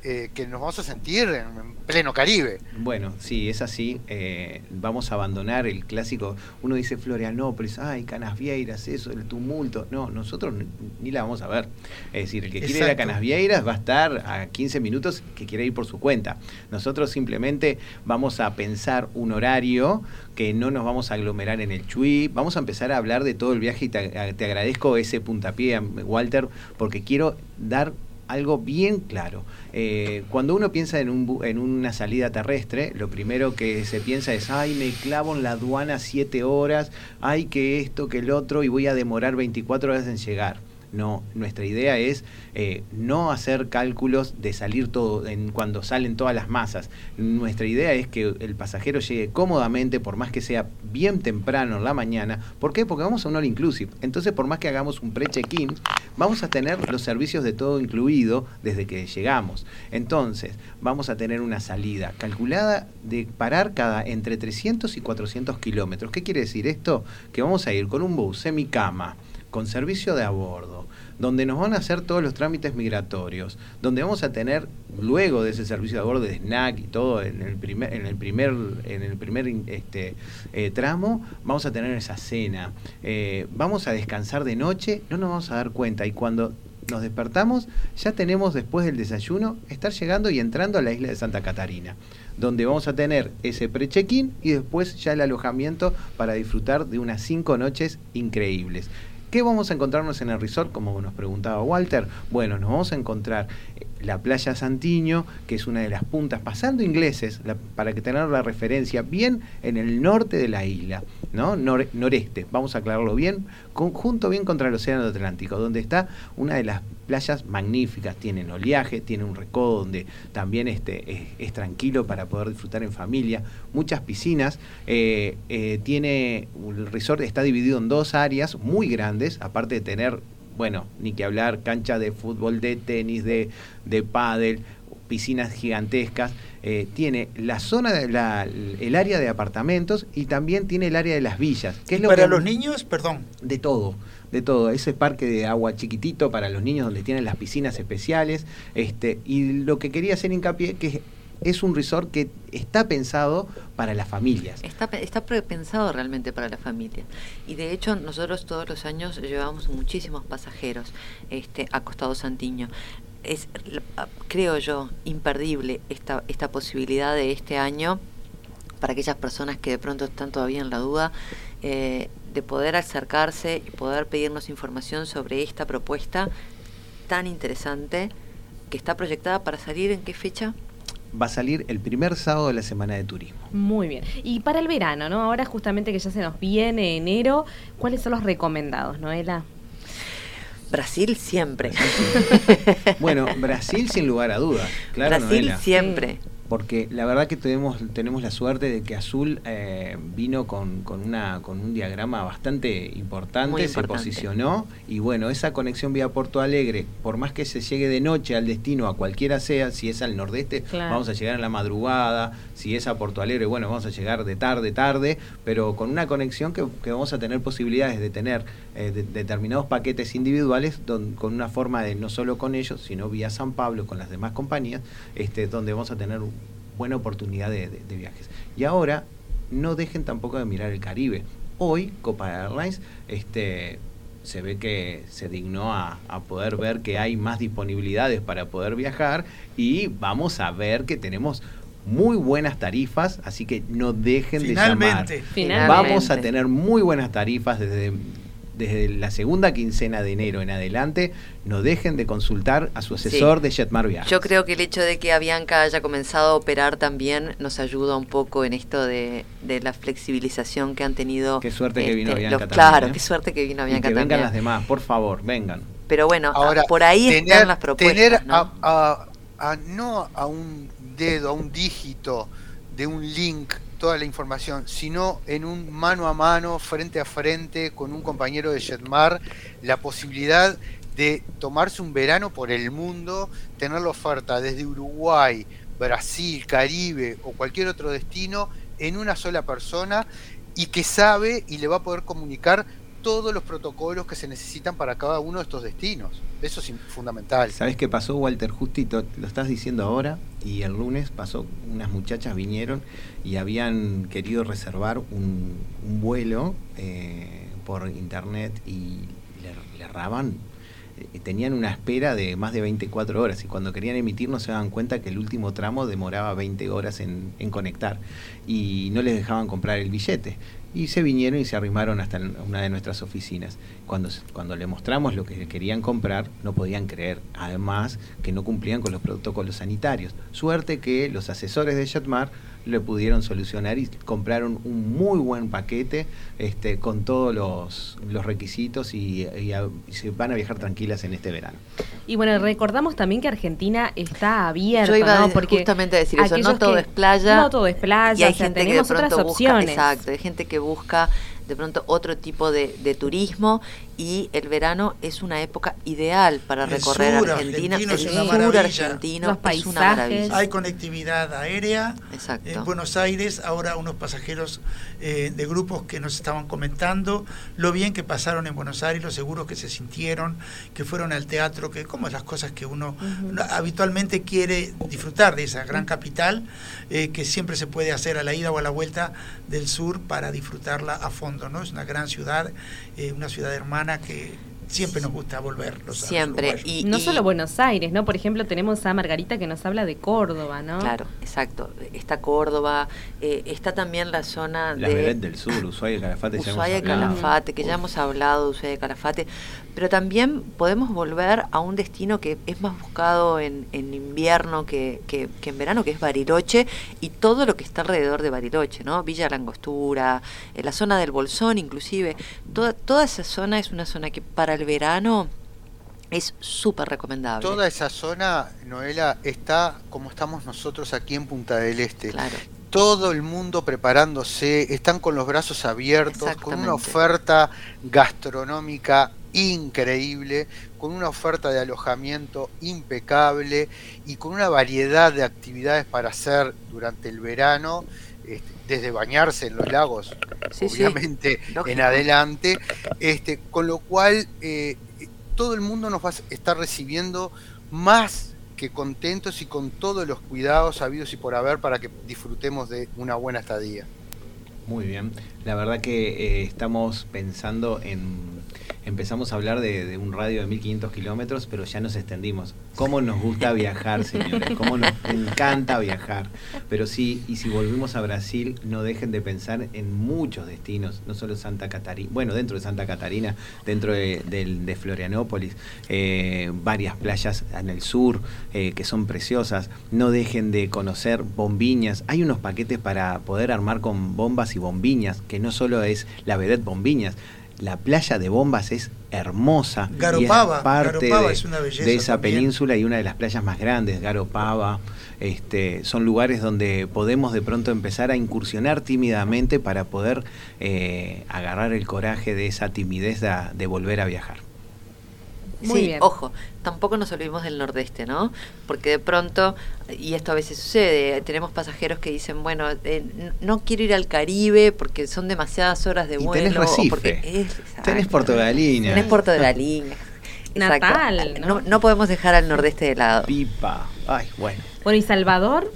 S4: eh, que nos vamos a sentir en, en pleno Caribe.
S2: Bueno, sí, es así. eh, vamos a abandonar el clásico. Uno dice Florianópolis, ay, Canas Vieiras, eso, el tumulto. No, nosotros ni, la vamos a ver. Es decir, el que quiere ir a
S5: Exacto.
S2: Canas Vieiras va a estar a 15 minutos que quiere ir por su cuenta. Nosotros simplemente vamos a pensar un horario que no nos vamos a aglomerar en el Chuy. Vamos a empezar a hablar de todo el viaje y te, te agradezco ese puntapié, Walter, porque quiero dar algo bien claro. Eh, cuando uno piensa en, un, en una salida terrestre, lo primero que se piensa es, ay, me clavo en la aduana siete horas, ay, que esto, que el otro, y voy a demorar 24 horas en llegar. No, nuestra idea es eh, no hacer cálculos de salir todo en cuando salen todas las masas. Nuestra idea es que el pasajero llegue cómodamente, por más que sea bien temprano en la mañana. ¿Por qué? Porque vamos a un all inclusive. Entonces, por más que hagamos un pre-check-in, vamos a tener los servicios de todo incluido desde que llegamos. Entonces, vamos a tener una salida calculada de parar cada entre 300 y 400 kilómetros. ¿Qué quiere decir esto? Que vamos a ir con un bus semicama, con servicio de a bordo, donde nos van a hacer todos los trámites migratorios, donde vamos a tener luego de ese servicio de a bordo de snack y todo en el primer en el primer en el primer este eh, tramo vamos a tener esa cena Eh, vamos a descansar de noche no nos vamos a dar cuenta y cuando nos despertamos ya tenemos después del desayuno estar llegando y entrando a la isla de Santa Catarina donde vamos a tener ese pre-check-in y después ya el alojamiento para disfrutar de unas cinco noches increíbles. ¿Qué vamos a encontrarnos en el resort? Como nos preguntaba Walter. Bueno, nos vamos a encontrar eh, la playa Santiño, que es una de las puntas, pasando ingleses, la- para que tener la referencia, bien en el norte de la isla, ¿no? Nor- noreste, vamos a aclararlo bien, con- junto bien contra el Océano Atlántico, donde está una de las playas magníficas, tienen oleaje, tiene un recodo donde también este, es, es tranquilo para poder disfrutar en familia, muchas piscinas, eh, eh, tiene, el resort está dividido en dos áreas muy grandes, aparte de tener, bueno, ni que hablar, cancha de fútbol, de tenis, de, de pádel, piscinas gigantescas, eh, tiene la zona, de la, el área de apartamentos y también tiene el área de las villas. que es lo
S5: Para
S2: que-
S5: los niños, perdón,
S2: de todo, de todo. Ese parque de agua chiquitito para los niños donde tienen las piscinas especiales. Este, y lo que quería hacer hincapié que es un resort que está pensado para las familias.
S3: Está, pensado realmente para la familia. Y de hecho, nosotros todos los años llevamos muchísimos pasajeros este, a Costado Santiño. Es, la- creo yo, imperdible esta, esta posibilidad de este año para aquellas personas que de pronto están todavía en la duda. eh, de poder acercarse y poder pedirnos información sobre esta propuesta tan interesante que está proyectada para salir en qué fecha?
S2: Va a salir el primer sábado de la semana de turismo.
S1: Muy bien. Y para el verano, ¿no? Ahora justamente que ya se nos viene enero, ¿cuáles son los recomendados, Noela?
S3: Brasil siempre. <laughs>
S2: Bueno, Brasil sin lugar a dudas. Claro,
S3: Brasil siempre.
S2: Porque la verdad que tenemos, tenemos la suerte de que Azul eh, vino con, con, una, con un diagrama bastante importante, se posicionó y bueno, esa conexión vía Porto Alegre, por más que se llegue de noche al destino, a cualquiera sea, si es al nordeste,
S1: Claro.
S2: vamos a llegar en la madrugada, si es a Porto Alegre, bueno, vamos a llegar de tarde, tarde, pero con una conexión que, que vamos a tener posibilidades de tener eh, de- determinados paquetes individuales don- con una forma de no solo con ellos, sino vía San Pablo, con las demás compañías, este, donde vamos a tener buena oportunidad de, de- de viajes. Y ahora, no dejen tampoco de mirar el Caribe. Hoy, Copa Airlines, este, se ve que se dignó a, a poder ver que hay más disponibilidades para poder viajar y vamos a ver que tenemos muy buenas tarifas, así que no dejen de llamar.
S5: Finalmente.
S1: Finalmente.
S2: Vamos a tener muy buenas tarifas desde, desde la segunda quincena de enero en adelante. No dejen de consultar a su asesor
S3: Sí.
S2: de Jetmar Viajes.
S3: Yo creo que el hecho de que Avianca haya comenzado a operar también nos ayuda un poco en esto de, de la flexibilización que han tenido.
S2: Qué suerte que vino
S3: este,
S2: Avianca
S3: los-
S2: también,
S3: Claro,
S2: ¿eh?
S3: qué suerte que vino
S2: y
S3: Avianca
S2: que vengan las demás, por favor, vengan.
S3: Pero bueno,
S4: Ahora,
S3: ah, por ahí
S4: tener,
S3: están las propuestas.
S4: tener
S3: ¿no?
S4: a, a- a- no a un dedo, a un dígito de un link toda la información, sino en un mano a mano, frente a frente, con un compañero de Jetmar, la posibilidad de tomarse un verano por el mundo, tener la oferta desde Uruguay, Brasil, Caribe o cualquier otro destino en una sola persona y que sabe y le va a poder comunicar todos los protocolos que se necesitan para cada uno de estos destinos. Eso es fundamental.
S2: ¿Sabes qué pasó, Walter? Justito, lo estás diciendo ahora, y el lunes pasó, unas muchachas vinieron y habían querido reservar un, vuelo eh, por internet y le, le erraban. eh, Tenían una espera de más de 24 horas y cuando querían emitir no se daban cuenta que el último tramo demoraba 20 horas en conectar y no les dejaban comprar el billete. Y se vinieron y se arrimaron hasta una de nuestras oficinas. Cuando, cuando le mostramos lo que querían comprar, no podían creer. Además, que no cumplían con los protocolos sanitarios. Suerte que los asesores de Jetmar le pudieron solucionar y compraron un muy buen paquete este, con todos los, los requisitos y, y a- y se van a viajar tranquilas en este verano.
S1: Y bueno, recordamos también que Argentina está abierta,
S3: Yo iba
S1: ¿no? Porque
S3: justamente a decir eso, no todo
S1: que-
S3: es playa.
S1: No todo es playa,
S3: y hay
S1: o sea,
S3: gente que de
S1: otras
S3: busca,
S1: opciones.
S3: exacto, hay gente que busca de pronto otro tipo de, de turismo y el verano es una época ideal para
S5: El
S3: recorrer
S5: sur
S3: Argentina.
S5: argentino
S3: el sur argentino
S1: Los
S3: es una
S1: paisajes.
S3: maravilla.
S5: Hay conectividad aérea.
S3: Exacto.
S5: En Buenos Aires, ahora unos pasajeros eh, de grupos que nos estaban comentando lo bien que pasaron en Buenos Aires, lo seguros que se sintieron, que fueron al teatro, que como las cosas que uno no- habitualmente quiere disfrutar de esa gran capital, eh, que siempre se puede hacer a la ida o a la vuelta del sur para disfrutarla a fondo, ¿no? Es una gran ciudad, eh, una ciudad hermana que siempre nos gusta volver. Los,
S3: Siempre. Y,
S1: No solo Buenos Aires, ¿no? Por ejemplo, tenemos a Margarita que nos habla de Córdoba, ¿no?
S3: Claro, exacto. Está Córdoba, eh, está también la zona
S2: Las
S3: de...
S2: Vedet del Sur, Ushuaia y Calafate
S3: Ushuaia y. Calafate, que ya hemos hablado de Ushuaia y Calafate, pero también podemos volver a un destino que es más buscado en, en invierno que, que- que en verano, que es Bariloche, y todo lo que está alrededor de Bariloche, ¿no? Villa Langostura, eh, la zona del Bolsón inclusive, toda, toda esa zona es una zona que para el verano es súper recomendable.
S4: Toda esa zona, Noela, está como estamos nosotros aquí en Punta del Este.
S3: Claro.
S4: Todo el mundo preparándose, están con los brazos abiertos, con una oferta gastronómica increíble, con una oferta de alojamiento impecable y con una variedad de actividades para hacer durante el verano, este, desde bañarse en los lagos,
S3: Sí, sí,
S4: obviamente en adelante, este, con lo cual eh, todo el mundo nos va a estar recibiendo más que contentos y con todos los cuidados habidos y por haber para que disfrutemos de una buena estadía.
S2: Muy bien. La verdad que eh, estamos pensando en, empezamos a hablar de, un radio de 1500 kilómetros, pero ya nos extendimos. ¿Cómo nos gusta viajar, señores? ¿Cómo nos encanta viajar? Pero sí, y si volvemos a Brasil, no dejen de pensar en muchos destinos, no solo Santa Catarina, bueno, dentro de Santa Catarina, dentro de, de Florianópolis, eh, varias playas en el sur eh, que son preciosas. No dejen de conocer bombiñas. Hay unos paquetes para poder armar con bombas y bombiñas, que no solo es la vedette bombiñas. La playa de bombas es hermosa. y es
S5: Garopaba,
S2: parte
S5: Garopaba
S2: de,
S5: es una belleza
S2: de esa
S5: también.
S2: península y una de las playas más grandes, Garopaba. Este, son lugares donde podemos de pronto empezar a incursionar tímidamente para poder eh, agarrar el coraje de esa timidez de, de volver a viajar.
S1: Muy
S3: sí,
S1: bien.
S3: ojo, tampoco nos olvidemos del nordeste, ¿no? Porque de pronto, y esto a veces sucede, tenemos pasajeros que dicen, bueno, eh, no quiero ir al Caribe porque son demasiadas horas de
S2: Y
S3: vuelo.
S2: tenés
S3: o
S2: Recife,
S3: porque es,
S2: tenés
S3: exacto.
S2: Puerto Galina,
S3: Tenés Puerto de la <laughs> Línea. Exacto.
S1: Natal, ¿no?
S3: no, no podemos dejar al nordeste de lado.
S2: Pipa. Ay, bueno.
S1: Bueno, ¿y Salvador?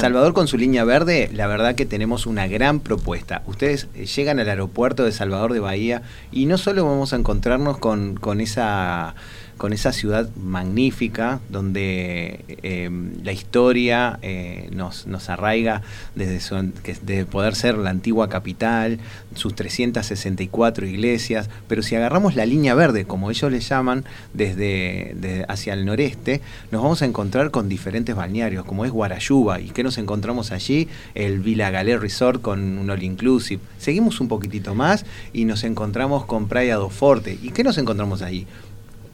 S2: Salvador con su línea verde, la verdad que tenemos una gran propuesta. Ustedes eh, llegan al aeropuerto de Salvador de Bahía y no solo vamos a encontrarnos con, con esa con esa ciudad magnífica donde eh, la historia eh, nos, nos arraiga desde su- que- de poder ser la antigua capital, sus 364 iglesias, pero si agarramos la línea verde, como ellos le llaman, desde, de- hacia el noreste, nos vamos a encontrar con diferentes balnearios, como es Guarayuba. ¿Y qué nos encontramos allí? El Villa Galé Resort con un all inclusive. Seguimos un poquitito más y nos encontramos con Praia do Forte. ¿Y qué nos encontramos allí?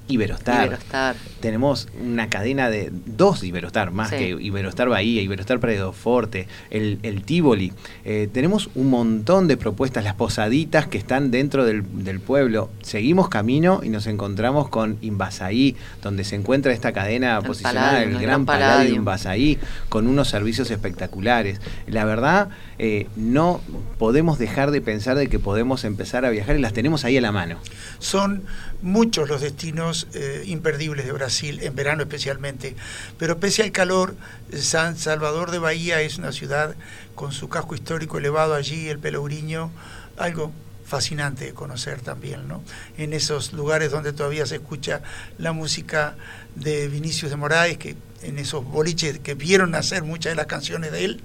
S2: Iberostar.
S3: Iberostar.
S2: Tenemos una cadena de dos Iberostar, más
S3: Sí.
S2: que Iberostar Bahía, Iberostar do Forte, el, el Tivoli. Eh, tenemos un montón de propuestas, las posaditas que están dentro del, del pueblo. Seguimos camino y nos encontramos con Invasaí, donde se encuentra esta cadena
S3: El
S2: posicionada,
S3: Palladium,
S2: el
S3: el
S2: Gran
S3: Gran
S2: Palladium. Invasaí, con unos servicios espectaculares. La verdad, eh, no podemos dejar de pensar de que podemos empezar a viajar y las tenemos ahí a la mano.
S5: Son muchos los destinos eh, imperdibles de Brasil, en verano especialmente. Pero pese al calor, San Salvador de Bahía es una ciudad con su casco histórico elevado allí, el Pelourinho, algo fascinante de conocer también, ¿no? En esos lugares donde todavía se escucha la música de Vinicius de Moraes, que en esos boliches que vieron nacer muchas de las canciones de él,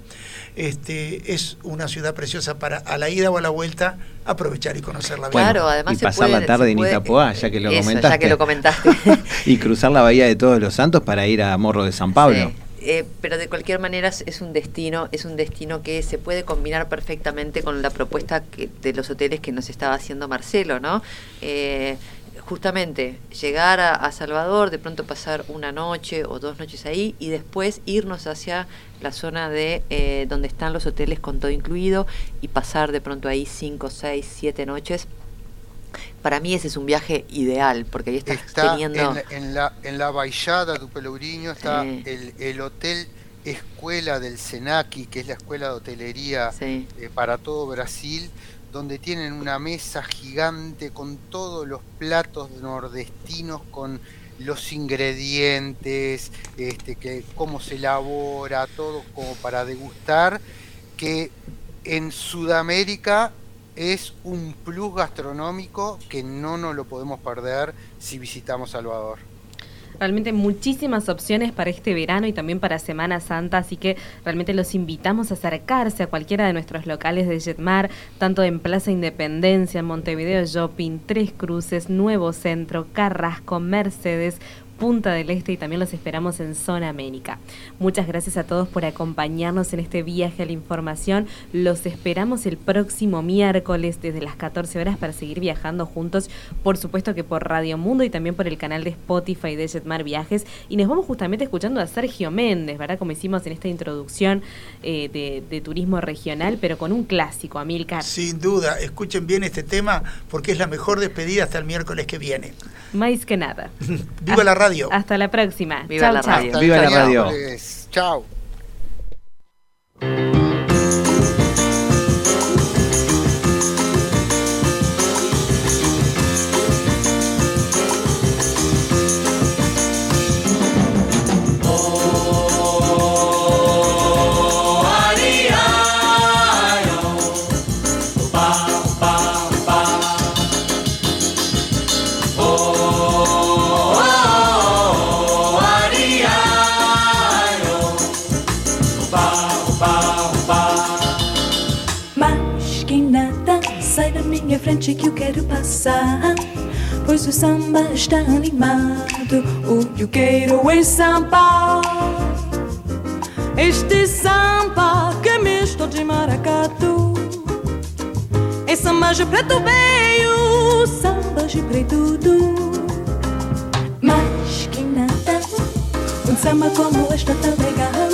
S5: este, es una ciudad preciosa para a la ida o a la vuelta aprovechar y conocerla bien.
S3: Claro, además
S2: y
S3: se
S2: pasar
S3: puede-
S2: la tarde en
S3: puede-
S2: Itapoá, ya que lo
S3: Eso,
S2: comentaste.
S3: ya que lo comentaste. <laughs>
S2: y cruzar la bahía de Todos los Santos para ir a Morro de San Pablo.
S3: Sí, eh, pero de cualquier manera es- es un destino, es un destino que se puede combinar perfectamente con la propuesta que, de los hoteles que nos estaba haciendo Marcelo, ¿no? Eh, justamente llegar a, a Salvador, de pronto pasar una noche o dos noches ahí y después irnos hacia la zona de eh, donde están los hoteles con todo incluido y pasar de pronto ahí cinco, seis, siete noches. Para mí ese es un viaje ideal porque ahí estás
S4: Está
S3: teniendo
S4: en, en la, en la Baixada do Pelourinho, está el, el hotel Escuela del Senaki, que es la escuela de hotelería
S3: Sí.
S4: eh, para todo Brasil, donde tienen una mesa gigante con todos los platos nordestinos, con los ingredientes, este, que cómo se elabora, todo como para degustar, que en Sudamérica es un plus gastronómico que no nos lo podemos perder si visitamos Salvador.
S1: Realmente muchísimas opciones para este verano y también para Semana Santa, así que realmente los invitamos a acercarse a cualquiera de nuestros locales de Jetmar, tanto en Plaza Independencia, en Montevideo Shopping, Tres Cruces, Nuevo Centro, Carrasco, Mercedes, Punta del Este y también los esperamos en Zona América. Muchas gracias a todos por acompañarnos en este viaje a la información. Los esperamos el próximo miércoles desde las 14 horas para seguir viajando juntos, por supuesto que por Radio Mundo y también por el canal de Spotify de Jetmar Viajes. Y nos vamos justamente escuchando a Sergio Méndez, ¿verdad? Como hicimos en esta introducción eh, de, de turismo regional, pero con un clásico, Amilcar.
S5: Sin duda, escuchen bien este tema porque es la mejor despedida hasta el miércoles que viene.
S1: Más que nada. <laughs>
S5: Viva la radio.
S1: Hasta la próxima.
S3: Viva
S1: Chau,
S3: la
S1: chau.
S3: radio.
S4: Hasta
S2: Viva la radio.
S4: Chao.
S11: Frente que eu quero passar. Pois o samba está animado, o que eu quero é samba. Este samba que é misto de maracatu. É samba de preto veio, samba de preto do. Mas que nada, um samba como este tá legal.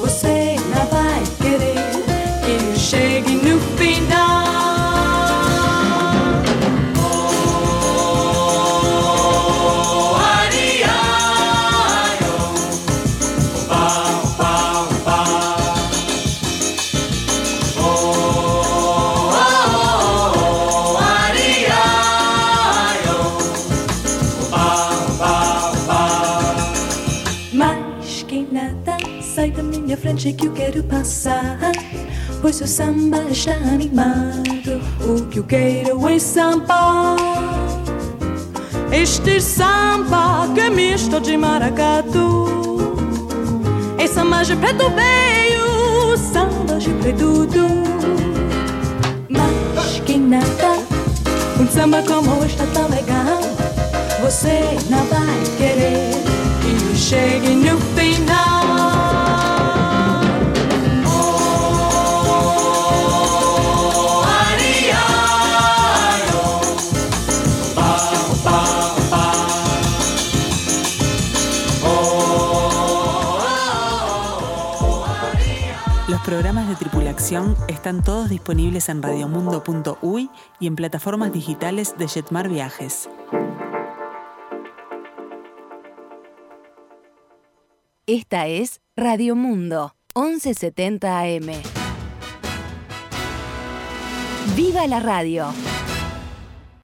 S11: Você não vai passar. Pois o samba está animado. O que eu quero é samba. Este samba que é misto de maracatu. É samba de preto veio, samba de preto do. Mas que nada, um samba como este tão legal. Você não vai querer que eu chegue no final.
S8: De tripulación están todos disponibles en radiomundo.uy y en plataformas digitales de Jetmar Viajes.
S12: Esta es Radio Mundo, 1170 AM. ¡Viva la radio!